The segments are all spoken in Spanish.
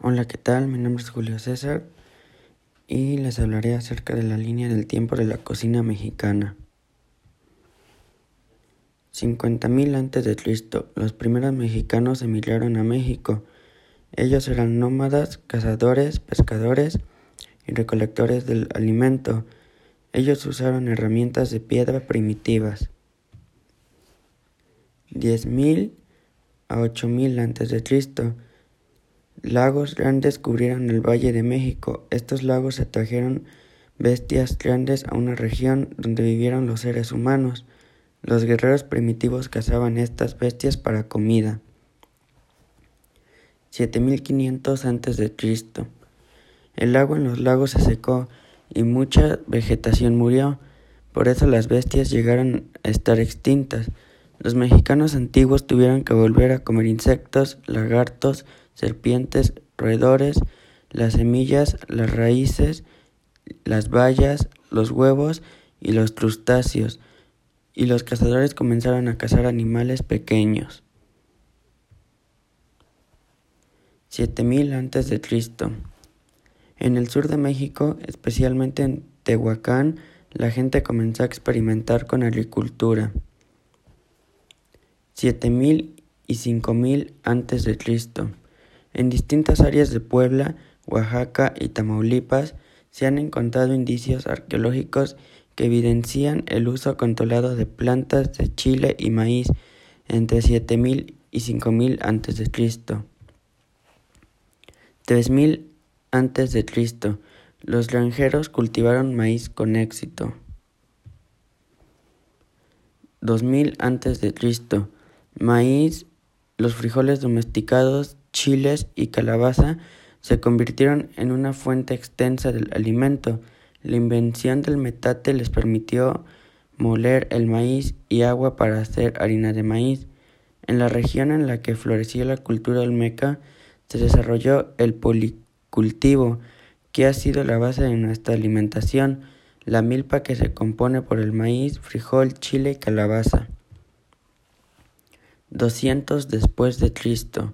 Hola, ¿qué tal? Mi nombre es Julio César y les hablaré acerca de la línea del tiempo de la cocina mexicana. 50.000 antes de Cristo, los primeros mexicanos emigraron a México. Ellos eran nómadas, cazadores, pescadores y recolectores del alimento. Ellos usaron herramientas de piedra primitivas. 10.000 a 8.000 antes de Cristo. Lagos grandes cubrieron el Valle de México. Estos lagos atrajeron bestias grandes a una región donde vivieron los seres humanos. Los guerreros primitivos cazaban estas bestias para comida. 7500 a.C. El agua en los lagos se secó y mucha vegetación murió. Por eso las bestias llegaron a estar extintas. Los mexicanos antiguos tuvieron que volver a comer insectos, lagartos, serpientes, roedores, las semillas, las raíces, las bayas, los huevos y los crustáceos, y los cazadores comenzaron a cazar animales pequeños. 7000 antes de Cristo. En el sur de México, especialmente en Tehuacán, la gente comenzó a experimentar con agricultura. 7000 y 5000 antes de Cristo. En distintas áreas de Puebla, Oaxaca y Tamaulipas se han encontrado indicios arqueológicos que evidencian el uso controlado de plantas de chile y maíz entre 7000 y 5000 a.C. 3000 a.C. Los granjeros cultivaron maíz con éxito. 2000 a.C. Maíz, los frijoles domesticados chiles y calabaza se convirtieron en una fuente extensa del alimento. La invención del metate les permitió moler el maíz y agua para hacer harina de maíz. En la región en la que floreció la cultura olmeca se desarrolló el policultivo, que ha sido la base de nuestra alimentación, la milpa que se compone por el maíz, frijol, chile y calabaza. 200 después de Cristo.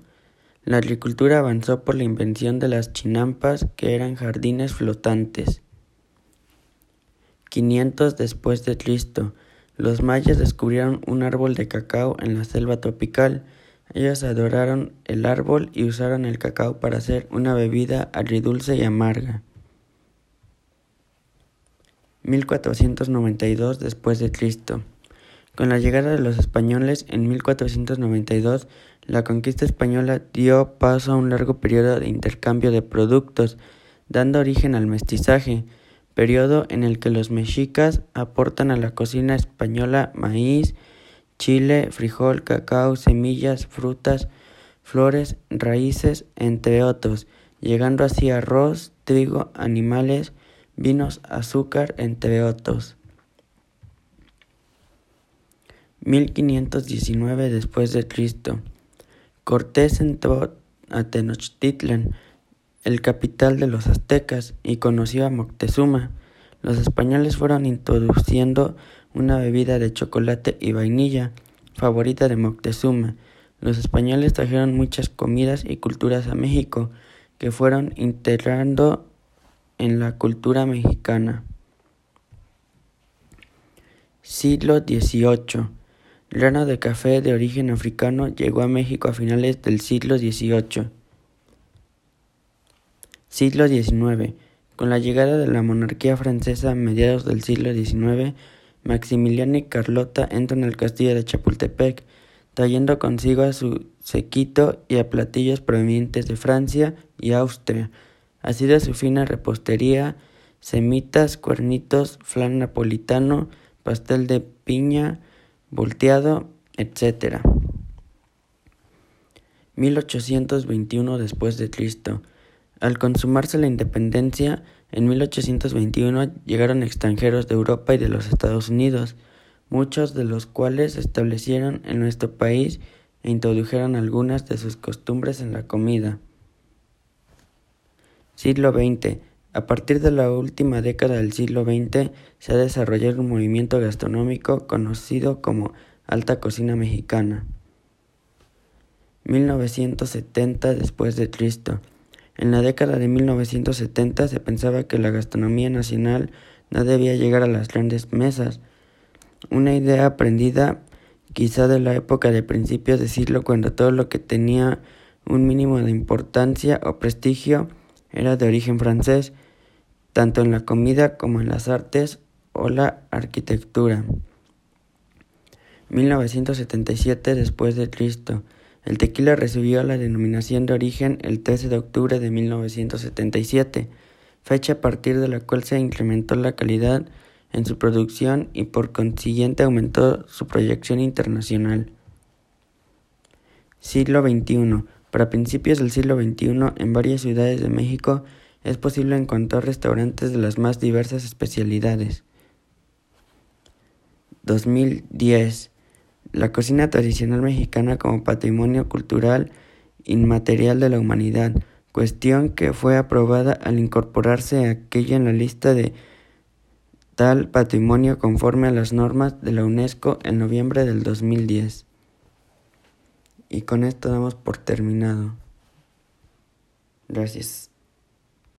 La agricultura avanzó por la invención de las chinampas, que eran jardines flotantes. 500 después de Cristo. Los mayas descubrieron un árbol de cacao en la selva tropical. Ellos adoraron el árbol y usaron el cacao para hacer una bebida agridulce y amarga. 1492 después de Cristo. Con la llegada de los españoles en 1492, la conquista española dio paso a un largo periodo de intercambio de productos, dando origen al mestizaje, periodo en el que los mexicas aportan a la cocina española maíz, chile, frijol, cacao, semillas, frutas, flores, raíces, entre otros, llegando así arroz, trigo, animales, vinos, azúcar, entre otros. 1519 después de Cristo. Cortés entró a Tenochtitlan, el capital de los aztecas, y conoció a Moctezuma. Los españoles fueron introduciendo una bebida de chocolate y vainilla, favorita de Moctezuma. Los españoles trajeron muchas comidas y culturas a México, que fueron integrando en la cultura mexicana. Siglo XVIII grano de café de origen africano llegó a México a finales del siglo XVIII. Siglo XIX. Con la llegada de la monarquía francesa a mediados del siglo XIX, Maximiliano y Carlota entran al castillo de Chapultepec, trayendo consigo a su sequito y a platillos provenientes de Francia y Austria, así de su fina repostería, semitas, cuernitos, flan napolitano, pastel de piña, volteado, etc. 1821 después de Cristo. Al consumarse la independencia, en 1821 llegaron extranjeros de Europa y de los Estados Unidos, muchos de los cuales se establecieron en nuestro país e introdujeron algunas de sus costumbres en la comida. Siglo XX. A partir de la última década del siglo XX se ha desarrollado un movimiento gastronómico conocido como alta cocina mexicana. 1970 después de Cristo. En la década de 1970 se pensaba que la gastronomía nacional no debía llegar a las grandes mesas, una idea aprendida quizá de la época de principios de siglo cuando todo lo que tenía un mínimo de importancia o prestigio era de origen francés, tanto en la comida como en las artes o la arquitectura. 1977 después de Cristo. El tequila recibió la denominación de origen el 13 de octubre de 1977, fecha a partir de la cual se incrementó la calidad en su producción y por consiguiente aumentó su proyección internacional. Siglo XXI. Para principios del siglo XXI, en varias ciudades de México es posible encontrar restaurantes de las más diversas especialidades. 2010. La cocina tradicional mexicana como patrimonio cultural inmaterial de la humanidad, cuestión que fue aprobada al incorporarse aquella en la lista de tal patrimonio conforme a las normas de la UNESCO en noviembre del 2010. Y con esto damos por terminado. Gracias.